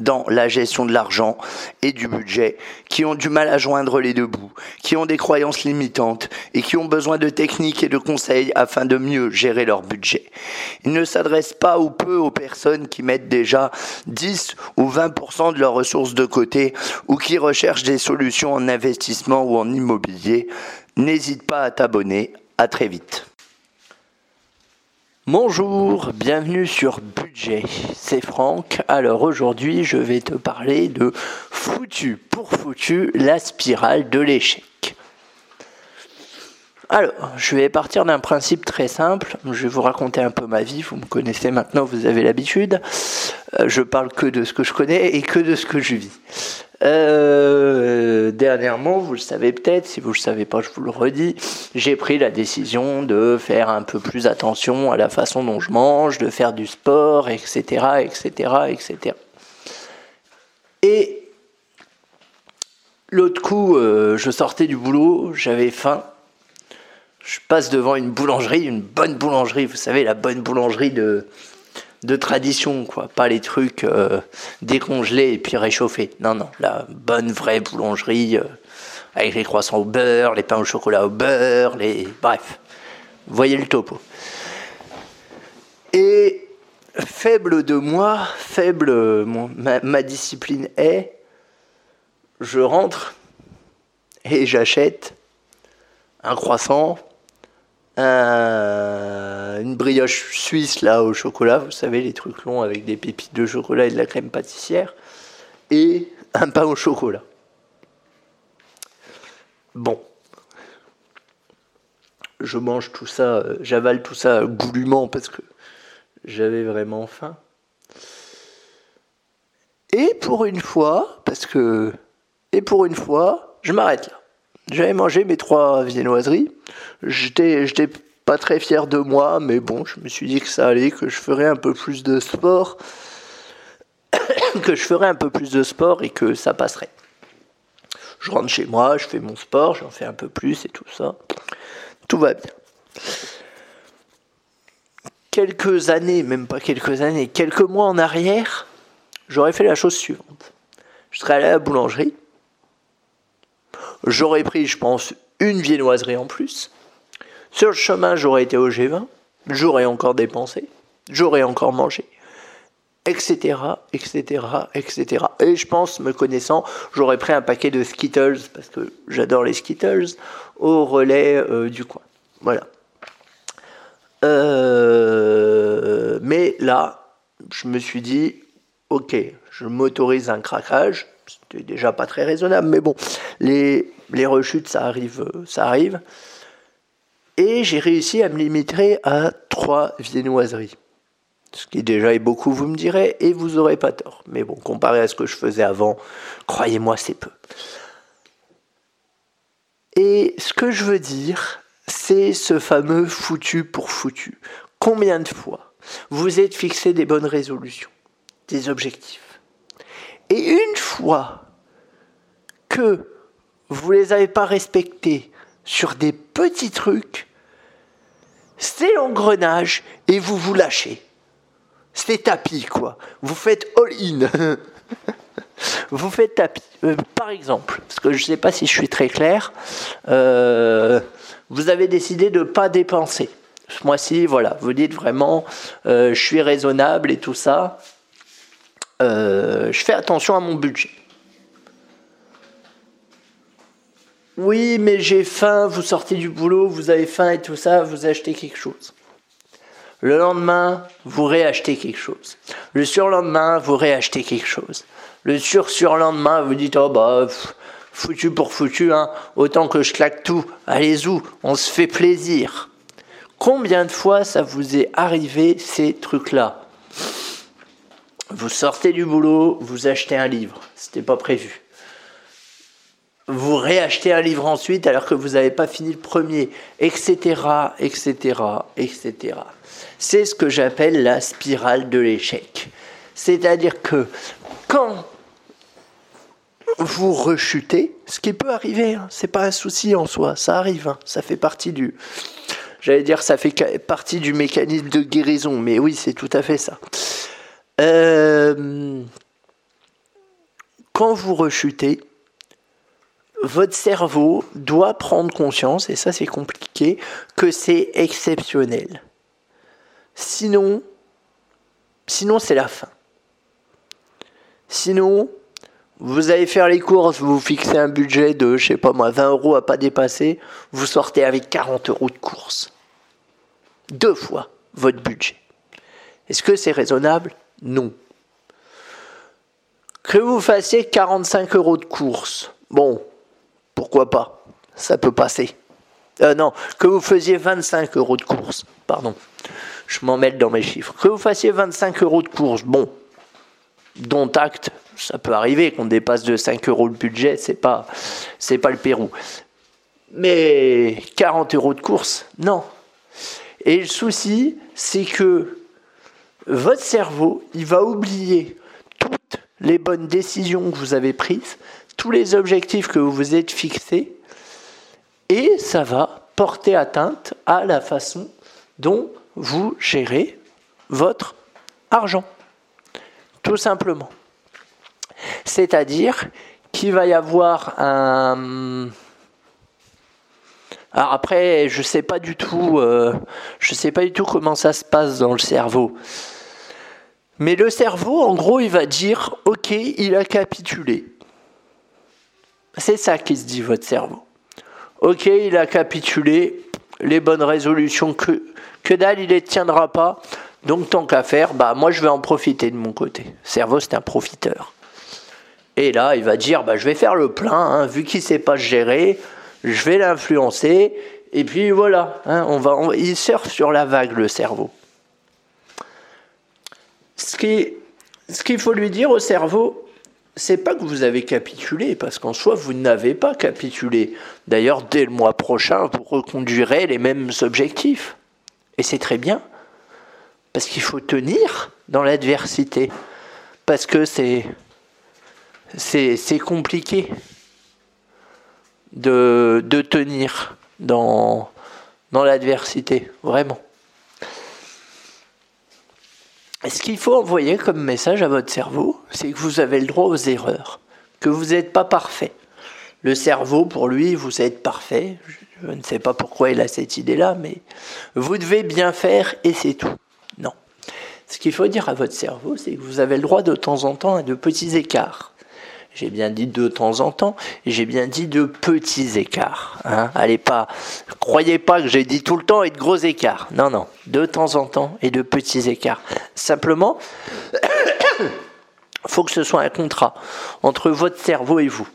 dans la gestion de l'argent et du budget, qui ont du mal à joindre les deux bouts, qui ont des croyances limitantes et qui ont besoin de techniques et de conseils afin de mieux gérer leur budget. Il ne s'adresse pas ou peu aux personnes qui mettent déjà 10 ou 20% de leurs ressources de côté ou qui recherchent des solutions en investissement ou en immobilier. N'hésite pas à t'abonner. À très vite. Bonjour, bienvenue sur Budget, c'est Franck. Alors aujourd'hui je vais te parler de foutu pour foutu la spirale de l'échec. Alors, je vais partir d'un principe très simple. Je vais vous raconter un peu ma vie. Vous me connaissez maintenant, vous avez l'habitude. Euh, je parle que de ce que je connais et que de ce que je vis. Euh, dernièrement, vous le savez peut-être, si vous ne le savez pas, je vous le redis, j'ai pris la décision de faire un peu plus attention à la façon dont je mange, de faire du sport, etc., etc., etc. Et l'autre coup, euh, je sortais du boulot, j'avais faim. Je passe devant une boulangerie, une bonne boulangerie, vous savez, la bonne boulangerie de, de tradition, quoi. Pas les trucs euh, décongelés et puis réchauffés. Non, non, la bonne vraie boulangerie euh, avec les croissants au beurre, les pains au chocolat au beurre, les. Bref. voyez le topo. Et faible de moi, faible ma discipline est, je rentre et j'achète un croissant une brioche suisse là au chocolat, vous savez, les trucs longs avec des pépites de chocolat et de la crème pâtissière, et un pain au chocolat. Bon. Je mange tout ça, euh, j'avale tout ça goulûment parce que j'avais vraiment faim. Et pour une fois, parce que. Et pour une fois, je m'arrête là. J'avais mangé mes trois viennoiseries. J'étais, j'étais pas très fier de moi, mais bon, je me suis dit que ça allait, que je ferais un peu plus de sport, que je ferais un peu plus de sport et que ça passerait. Je rentre chez moi, je fais mon sport, j'en fais un peu plus et tout ça. Tout va bien. Quelques années, même pas quelques années, quelques mois en arrière, j'aurais fait la chose suivante. Je serais allé à la boulangerie, J'aurais pris, je pense, une viennoiserie en plus. Sur le chemin, j'aurais été au G20. J'aurais encore dépensé. J'aurais encore mangé. Etc, etc, etc. Et je pense, me connaissant, j'aurais pris un paquet de Skittles, parce que j'adore les Skittles, au relais euh, du coin. Voilà. Euh, mais là, je me suis dit, ok, je m'autorise un craquage, c'était déjà pas très raisonnable, mais bon, les, les rechutes, ça arrive, ça arrive. Et j'ai réussi à me limiter à trois viennoiseries. Ce qui déjà est beaucoup, vous me direz, et vous n'aurez pas tort. Mais bon, comparé à ce que je faisais avant, croyez-moi, c'est peu. Et ce que je veux dire, c'est ce fameux foutu pour foutu. Combien de fois vous êtes fixé des bonnes résolutions, des objectifs? Et une fois que vous ne les avez pas respectés sur des petits trucs, c'est l'engrenage et vous vous lâchez. C'est tapis, quoi. Vous faites all-in. vous faites tapis. Euh, par exemple, parce que je ne sais pas si je suis très clair, euh, vous avez décidé de ne pas dépenser. Ce mois-ci, voilà, vous dites vraiment, euh, je suis raisonnable et tout ça. Euh, je fais attention à mon budget. Oui, mais j'ai faim, vous sortez du boulot, vous avez faim et tout ça, vous achetez quelque chose. Le lendemain, vous réachetez quelque chose. Le surlendemain, vous réachetez quelque chose. Le sur-surlendemain, vous dites, oh bah, foutu pour foutu, hein, autant que je claque tout, allez-y, on se fait plaisir. Combien de fois ça vous est arrivé ces trucs-là? Vous sortez du boulot, vous achetez un livre, c'était pas prévu. Vous réachetez un livre ensuite alors que vous n'avez pas fini le premier, etc., etc., etc. C'est ce que j'appelle la spirale de l'échec. C'est-à-dire que quand vous rechutez, ce qui peut arriver, hein, c'est pas un souci en soi, ça arrive, hein, ça fait partie du, j'allais dire, ça fait partie du mécanisme de guérison, mais oui, c'est tout à fait ça. Euh, quand vous rechutez, votre cerveau doit prendre conscience, et ça c'est compliqué, que c'est exceptionnel. Sinon, sinon c'est la fin. Sinon, vous allez faire les courses, vous fixez un budget de, je sais pas moi, 20 euros à pas dépasser, vous sortez avec 40 euros de course. Deux fois votre budget. Est-ce que c'est raisonnable? Non. Que vous fassiez 45 euros de course, bon, pourquoi pas Ça peut passer. Euh, non, que vous faisiez 25 euros de course, pardon, je m'en mêle dans mes chiffres. Que vous fassiez 25 euros de course, bon, dont acte, ça peut arriver qu'on dépasse de 5 euros le budget, c'est pas, c'est pas le Pérou. Mais 40 euros de course, non. Et le souci, c'est que votre cerveau, il va oublier toutes les bonnes décisions que vous avez prises, tous les objectifs que vous vous êtes fixés, et ça va porter atteinte à la façon dont vous gérez votre argent. Tout simplement. C'est-à-dire qu'il va y avoir un... Alors après, je sais pas du tout, euh, je sais pas du tout comment ça se passe dans le cerveau. Mais le cerveau, en gros, il va dire, ok, il a capitulé. C'est ça qui se dit votre cerveau. Ok, il a capitulé. Les bonnes résolutions que que dalle, il les tiendra pas. Donc tant qu'à faire, bah moi je vais en profiter de mon côté. Cerveau c'est un profiteur. Et là, il va dire, bah, je vais faire le plein, hein, vu qu'il sait pas gérer, je vais l'influencer, et puis voilà, hein, on va, il surfe sur la vague, le cerveau. Ce qu'il faut lui dire au cerveau, c'est pas que vous avez capitulé, parce qu'en soi, vous n'avez pas capitulé. D'ailleurs, dès le mois prochain, vous reconduirez les mêmes objectifs. Et c'est très bien, parce qu'il faut tenir dans l'adversité, parce que c'est compliqué de, tenir dans, dans l'adversité, vraiment. Ce qu'il faut envoyer comme message à votre cerveau, c'est que vous avez le droit aux erreurs, que vous n'êtes pas parfait. Le cerveau, pour lui, vous êtes parfait. Je ne sais pas pourquoi il a cette idée-là, mais vous devez bien faire et c'est tout. Non. Ce qu'il faut dire à votre cerveau, c'est que vous avez le droit de temps en temps à de petits écarts. J'ai bien dit de temps en temps, j'ai bien dit de petits écarts. Hein. Allez pas, croyez pas que j'ai dit tout le temps et de gros écarts. Non, non, de temps en temps et de petits écarts. Simplement, faut que ce soit un contrat entre votre cerveau et vous.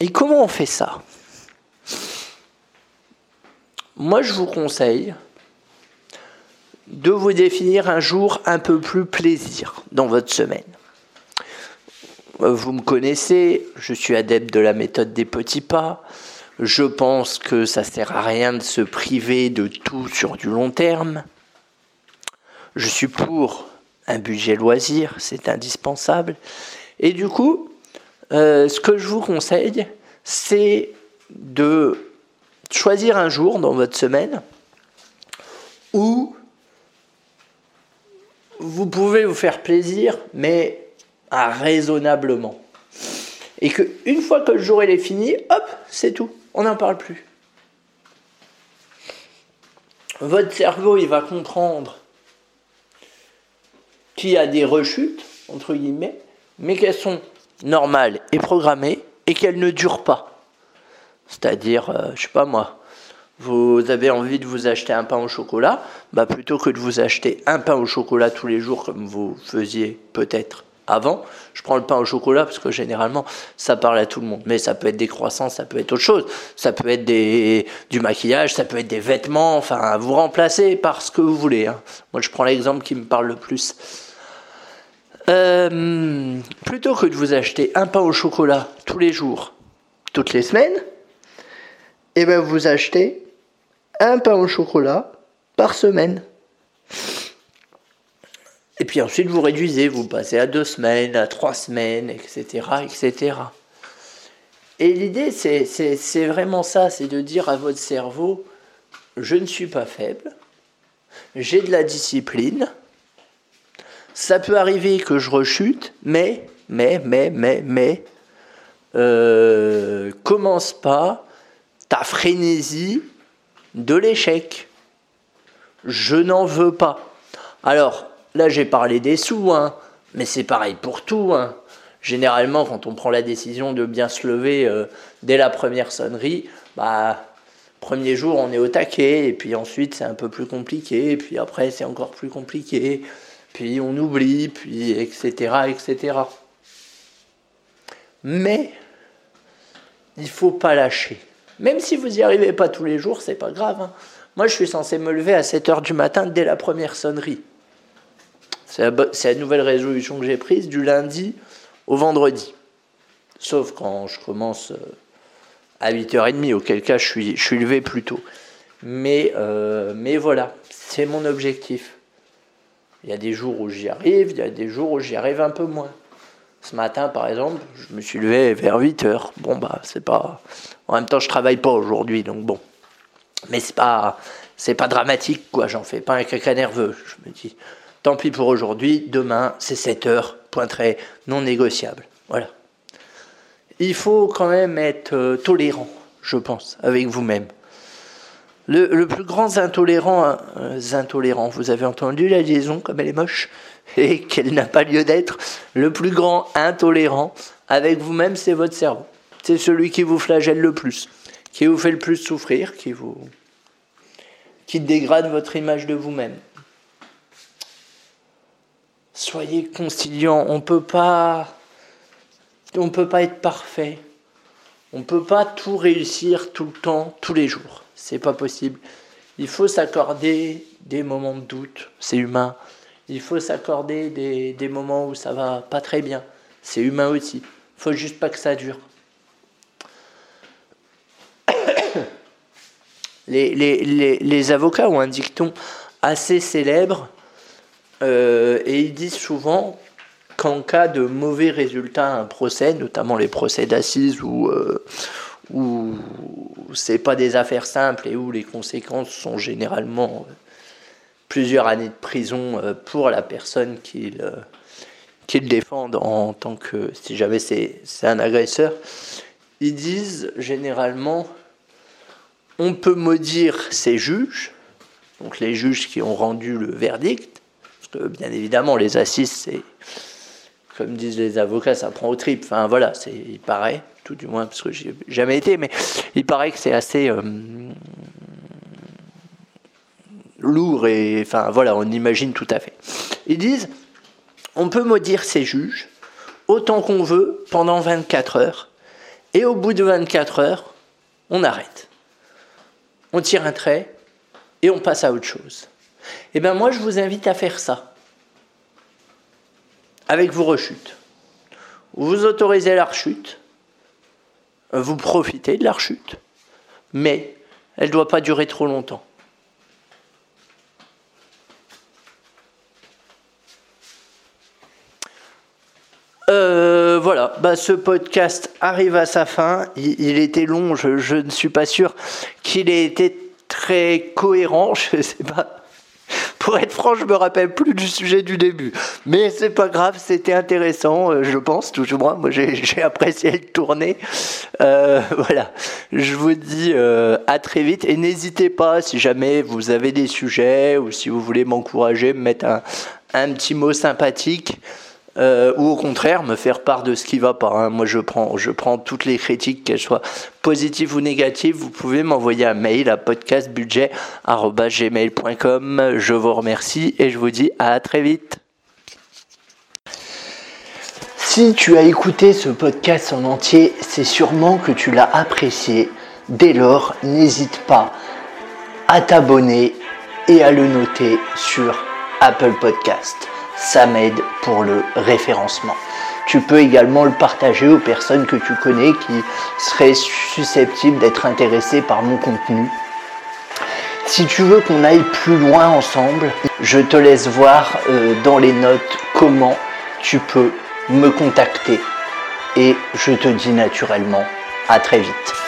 Et comment on fait ça? Moi, je vous conseille de vous définir un jour un peu plus plaisir dans votre semaine. Vous me connaissez, je suis adepte de la méthode des petits pas. Je pense que ça sert à rien de se priver de tout sur du long terme. Je suis pour un budget loisir, c'est indispensable. Et du coup, euh, ce que je vous conseille, c'est de choisir un jour dans votre semaine où vous pouvez vous faire plaisir, mais raisonnablement. Et que une fois que le jour est fini, hop, c'est tout, on n'en parle plus. Votre cerveau, il va comprendre qu'il y a des rechutes, entre guillemets, mais qu'elles sont normales et programmées et qu'elles ne durent pas. C'est-à-dire, euh, je sais pas moi, vous avez envie de vous acheter un pain au chocolat, bah plutôt que de vous acheter un pain au chocolat tous les jours comme vous faisiez peut-être avant. Je prends le pain au chocolat parce que généralement ça parle à tout le monde. Mais ça peut être des croissants, ça peut être autre chose. Ça peut être du maquillage, ça peut être des vêtements. Enfin, vous remplacez par ce que vous voulez. Hein. Moi, je prends l'exemple qui me parle le plus. Euh, plutôt que de vous acheter un pain au chocolat tous les jours, toutes les semaines, et eh bien vous achetez un pain au chocolat par semaine. Et puis ensuite vous réduisez, vous passez à deux semaines, à trois semaines, etc. etc. Et l'idée, c'est vraiment ça, c'est de dire à votre cerveau, je ne suis pas faible, j'ai de la discipline, ça peut arriver que je rechute, mais, mais, mais, mais, mais, euh, commence pas ta frénésie de l'échec. Je n'en veux pas. Alors, là j'ai parlé des sous, hein, mais c'est pareil pour tout. Hein. Généralement, quand on prend la décision de bien se lever euh, dès la première sonnerie, bah, premier jour on est au taquet, et puis ensuite c'est un peu plus compliqué, et puis après c'est encore plus compliqué, puis on oublie, puis etc. etc. Mais il faut pas lâcher. Même si vous n'y arrivez pas tous les jours, c'est pas grave. Hein. Moi, je suis censé me lever à 7 h du matin dès la première sonnerie. C'est la, nouvelle résolution que j'ai prise du lundi au vendredi. Sauf quand je commence euh, à 8h30, auquel cas je suis, je suis levé plus tôt. Mais, euh, mais voilà, c'est mon objectif. Il y a des jours où j'y arrive, il y a des jours où j'y arrive un peu moins. Ce matin, par exemple, je me suis levé vers 8 h Bon, bah, c'est pas. En même temps, je travaille pas aujourd'hui, donc bon. Mais c'est pas, c'est pas dramatique, quoi. J'en fais pas un caca nerveux. Je me dis, tant pis pour aujourd'hui. Demain, c'est 7 heures, point très non négociable. Voilà. Il faut quand même être euh, tolérant, je pense, avec vous-même. Le, plus grand intolérant, euh, intolérant, vous avez entendu la liaison comme elle est moche et qu'elle n'a pas lieu d'être. Le plus grand intolérant avec vous-même, c'est votre cerveau. C'est celui qui vous flagelle le plus, qui vous fait le plus souffrir, qui vous qui dégrade votre image de vous-même. Soyez conciliant, on peut pas on peut pas être parfait. On peut pas tout réussir tout le temps, tous les jours c'est pas possible. Il faut s'accorder des moments de doute, c'est humain. Il faut s'accorder des, moments où ça va pas très bien, c'est humain aussi. Faut juste pas que ça dure. Les, les, avocats ont un dicton assez célèbre euh, et ils disent souvent qu'en cas de mauvais résultat à un procès, notamment les procès d'assises ou, euh, où c'est pas des affaires simples et où les conséquences sont généralement euh, plusieurs années de prison euh, pour la personne qui le, qui défendent en tant que si jamais c'est un agresseur. Ils disent généralement on peut maudire ces juges, donc les juges qui ont rendu le verdict, que bien évidemment les assises c'est comme disent les avocats, ça prend au trip. Enfin voilà, c'est, il paraît, tout du moins parce que j'ai jamais été, mais il paraît que c'est assez euh, lourd et enfin voilà, on imagine tout à fait. Ils disent, on peut maudire ces juges autant qu'on veut pendant 24 heures, et au bout de 24 heures, on arrête, on tire un trait et on passe à autre chose. Eh bien moi, je vous invite à faire ça avec vos rechutes. Vous autorisez la rechute, vous profitez de la rechute, mais elle ne doit pas durer trop longtemps. Euh, voilà, bah, ce podcast arrive à sa fin. Il, était long, je, ne suis pas sûr qu'il ait été très cohérent. Je ne sais pas pour être franc, je me rappelle plus du sujet du début. Mais c'est pas grave, c'était intéressant, euh, je pense, toujours moins. Moi, j'ai apprécié le tourner. Euh, voilà. Je vous dis euh, à très vite et n'hésitez pas si jamais vous avez des sujets ou si vous voulez m'encourager, me mettre un, un petit mot sympathique. Euh, ou au contraire me faire part de ce qui va pas. Hein. Moi, je prends, je prends toutes les critiques, qu'elles soient positives ou négatives. Vous pouvez m'envoyer un mail à podcastbudget@gmail.com. Je vous remercie et je vous dis à très vite. Si tu as écouté ce podcast en entier, c'est sûrement que tu l'as apprécié. Dès lors, n'hésite pas à t'abonner et à le noter sur Apple Podcast. Ça m'aide pour le référencement. Tu peux également le partager aux personnes que tu connais qui seraient susceptibles d'être intéressées par mon contenu. Si tu veux qu'on aille plus loin ensemble, je te laisse voir euh, dans les notes comment tu peux me contacter. Et je te dis naturellement à très vite.